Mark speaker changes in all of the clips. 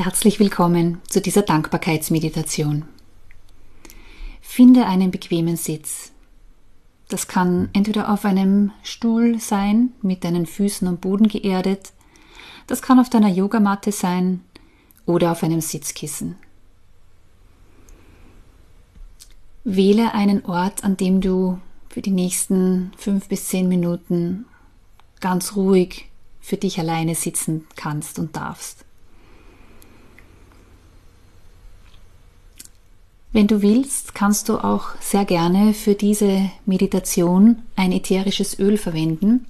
Speaker 1: Herzlich willkommen zu dieser Dankbarkeitsmeditation. Finde einen bequemen Sitz. Das kann entweder auf einem Stuhl sein, mit deinen Füßen am Boden geerdet, das kann auf deiner Yogamatte sein oder auf einem Sitzkissen. Wähle einen Ort, an dem du für die nächsten fünf bis zehn Minuten ganz ruhig für dich alleine sitzen kannst und darfst. Wenn du willst, kannst du auch sehr gerne für diese Meditation ein ätherisches Öl verwenden.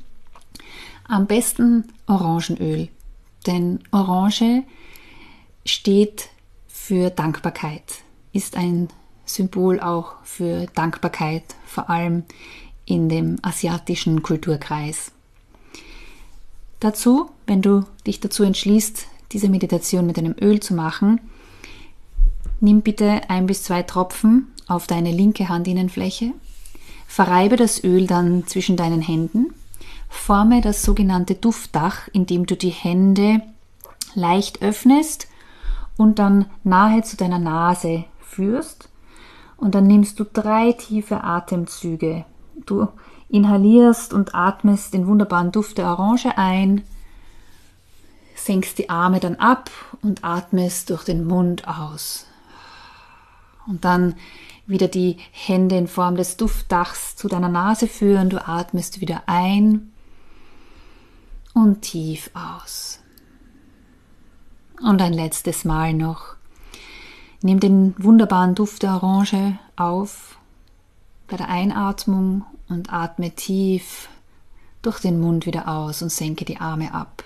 Speaker 1: Am besten Orangenöl, denn Orange steht für Dankbarkeit, ist ein Symbol auch für Dankbarkeit, vor allem in dem asiatischen Kulturkreis. Dazu, wenn du dich dazu entschließt, diese Meditation mit einem Öl zu machen, Nimm bitte ein bis zwei Tropfen auf deine linke Handinnenfläche, verreibe das Öl dann zwischen deinen Händen, forme das sogenannte Duftdach, indem du die Hände leicht öffnest und dann nahe zu deiner Nase führst und dann nimmst du drei tiefe Atemzüge. Du inhalierst und atmest den wunderbaren Duft der Orange ein, senkst die Arme dann ab und atmest durch den Mund aus. Und dann wieder die Hände in Form des Duftdachs zu deiner Nase führen. Du atmest wieder ein und tief aus. Und ein letztes Mal noch. Nimm den wunderbaren Duft der Orange auf bei der Einatmung und atme tief durch den Mund wieder aus und senke die Arme ab.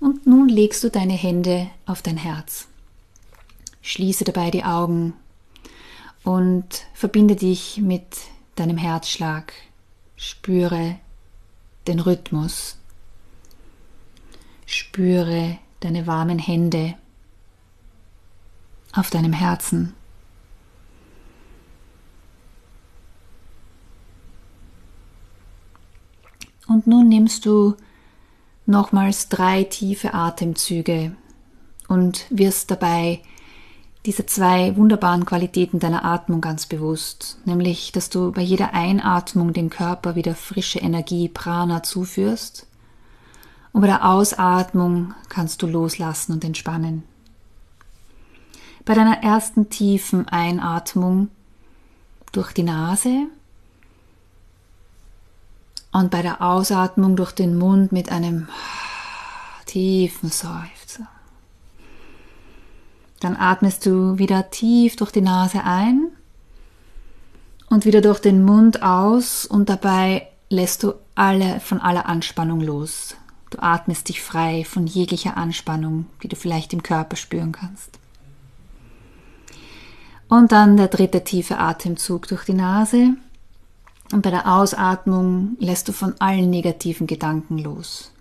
Speaker 1: Und nun legst du deine Hände auf dein Herz. Schließe dabei die Augen und verbinde dich mit deinem Herzschlag. Spüre den Rhythmus. Spüre deine warmen Hände auf deinem Herzen. Und nun nimmst du nochmals drei tiefe Atemzüge und wirst dabei diese zwei wunderbaren Qualitäten deiner Atmung ganz bewusst, nämlich dass du bei jeder Einatmung dem Körper wieder frische Energie Prana zuführst und bei der Ausatmung kannst du loslassen und entspannen. Bei deiner ersten tiefen Einatmung durch die Nase und bei der Ausatmung durch den Mund mit einem tiefen Seufzer. Dann atmest du wieder tief durch die Nase ein und wieder durch den Mund aus und dabei lässt du alle von aller Anspannung los. Du atmest dich frei von jeglicher Anspannung, die du vielleicht im Körper spüren kannst. Und dann der dritte tiefe Atemzug durch die Nase. Und bei der Ausatmung lässt du von allen negativen Gedanken los.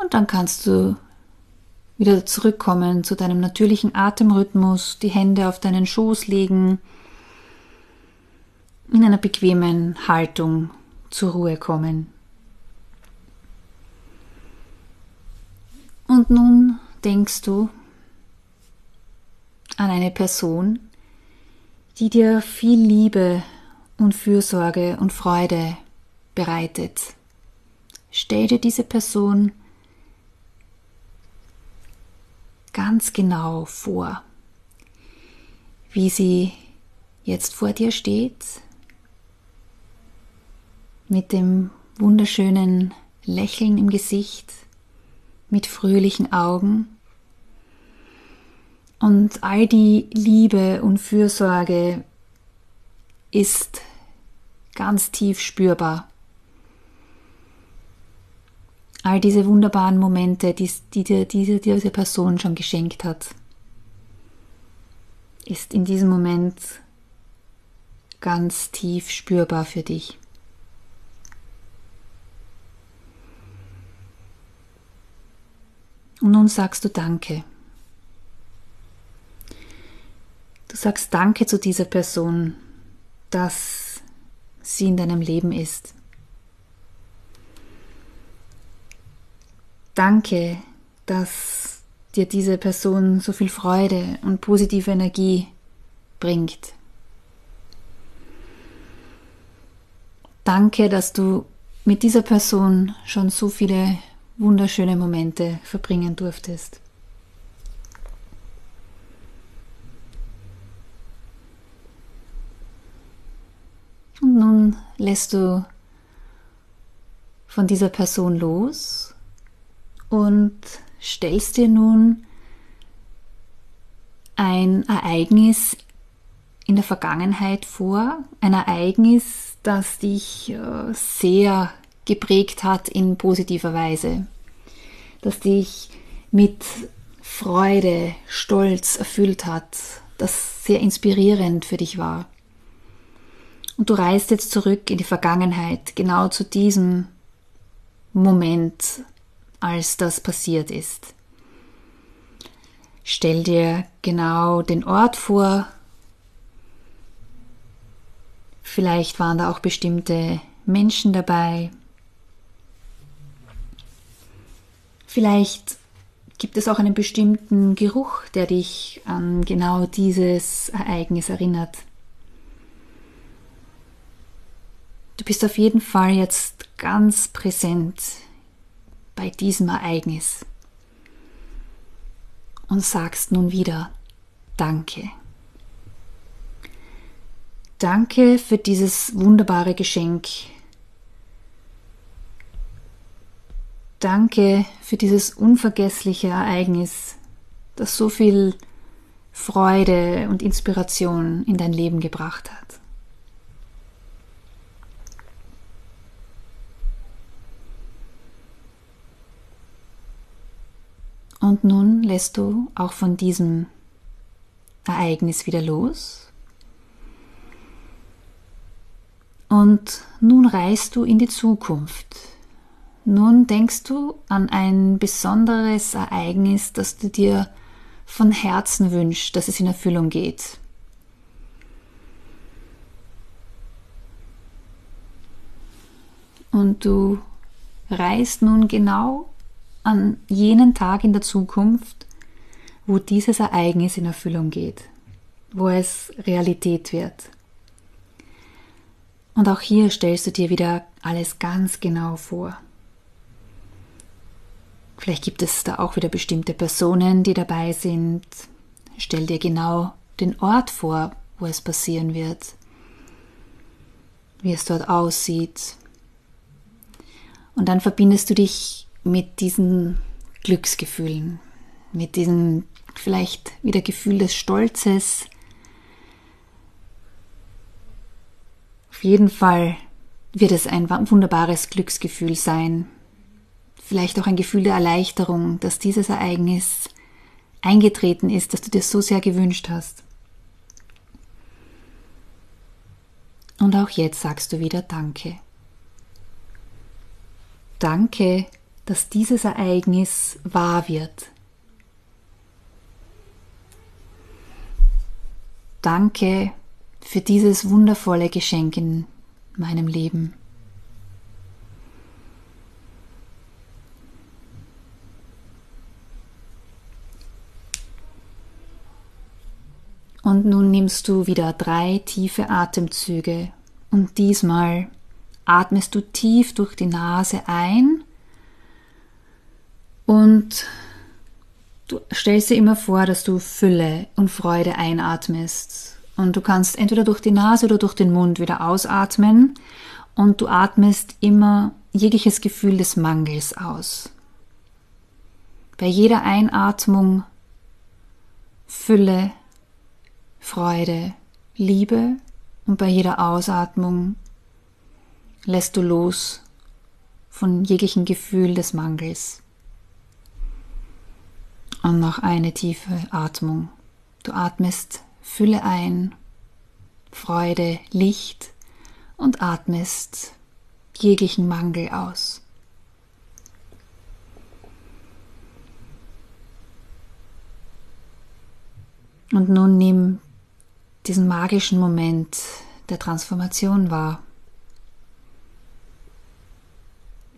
Speaker 1: Und dann kannst du wieder zurückkommen zu deinem natürlichen Atemrhythmus, die Hände auf deinen Schoß legen, in einer bequemen Haltung zur Ruhe kommen. Und nun denkst du an eine Person, die dir viel Liebe und Fürsorge und Freude bereitet. Stell dir diese Person ganz genau vor, wie sie jetzt vor dir steht, mit dem wunderschönen Lächeln im Gesicht, mit fröhlichen Augen. Und all die Liebe und Fürsorge ist ganz tief spürbar all diese wunderbaren Momente, die, die dir diese, diese Person schon geschenkt hat, ist in diesem Moment ganz tief spürbar für dich. Und nun sagst du Danke. Du sagst Danke zu dieser Person, dass sie in deinem Leben ist. Danke, dass dir diese Person so viel Freude und positive Energie bringt. Danke, dass du mit dieser Person schon so viele wunderschöne Momente verbringen durftest. Und nun lässt du von dieser Person los und stellst dir nun ein Ereignis in der Vergangenheit vor, ein Ereignis, das dich äh, sehr geprägt hat in positiver Weise, das dich mit Freude, Stolz erfüllt hat, das sehr inspirierend für dich war. Und du reist jetzt zurück in die Vergangenheit, genau zu diesem Moment, als das passiert ist. Stell dir genau den Ort vor. Vielleicht waren da auch bestimmte Menschen dabei. Vielleicht gibt es auch einen bestimmten Geruch, der dich an genau dieses Ereignis erinnert. Du bist auf jeden Fall jetzt ganz präsent bei diesem Ereignis und sagst nun wieder Danke. Danke für dieses wunderbare Geschenk. Danke für dieses unvergessliche Ereignis, das so viel Freude und Inspiration in dein Leben gebracht hat. Und nun lässt du auch von diesem Ereignis wieder los. Und nun reist du in die Zukunft. Nun denkst du an ein besonderes Ereignis, das du dir von Herzen wünschst, dass es in Erfüllung geht. Und du reist nun genau an jenen Tag in der Zukunft, wo dieses Ereignis in Erfüllung geht, wo es Realität wird. Und auch hier stellst du dir wieder alles ganz genau vor. Vielleicht gibt es da auch wieder bestimmte Personen, die dabei sind. Stell dir genau den Ort vor, wo es passieren wird, wie es dort aussieht. Und dann verbindest du dich mit diesen Glücksgefühlen, mit diesem vielleicht wieder Gefühl des Stolzes. Auf jeden Fall wird es ein wunderbares Glücksgefühl sein. Vielleicht auch ein Gefühl der Erleichterung, dass dieses Ereignis eingetreten ist, das du dir so sehr gewünscht hast. Und auch jetzt sagst du wieder Danke. Danke dass dieses Ereignis wahr wird. Danke für dieses wundervolle Geschenk in meinem Leben. Und nun nimmst du wieder drei tiefe Atemzüge und diesmal atmest du tief durch die Nase ein und du stellst dir immer vor, dass du Fülle und Freude einatmest. Und du kannst entweder durch die Nase oder durch den Mund wieder ausatmen. Und du atmest immer jegliches Gefühl des Mangels aus. Bei jeder Einatmung Fülle, Freude, Liebe und bei jeder Ausatmung lässt du los von jeglichem Gefühl des Mangels. Und noch eine tiefe Atmung. Du atmest Fülle ein, Freude, Licht und atmest jeglichen Mangel aus. Und nun nimm diesen magischen Moment der Transformation wahr.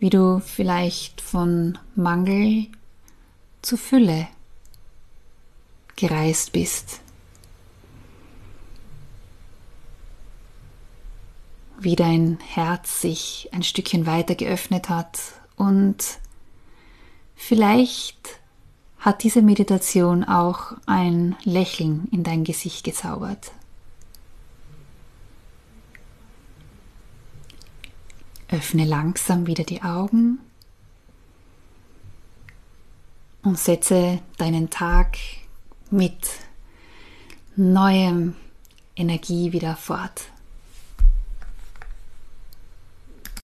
Speaker 1: wie du vielleicht von Mangel zu Fülle gereist bist. Wie dein Herz sich ein Stückchen weiter geöffnet hat und vielleicht hat diese Meditation auch ein Lächeln in dein Gesicht gezaubert. Öffne langsam wieder die Augen und setze deinen Tag mit neuem Energie wieder fort.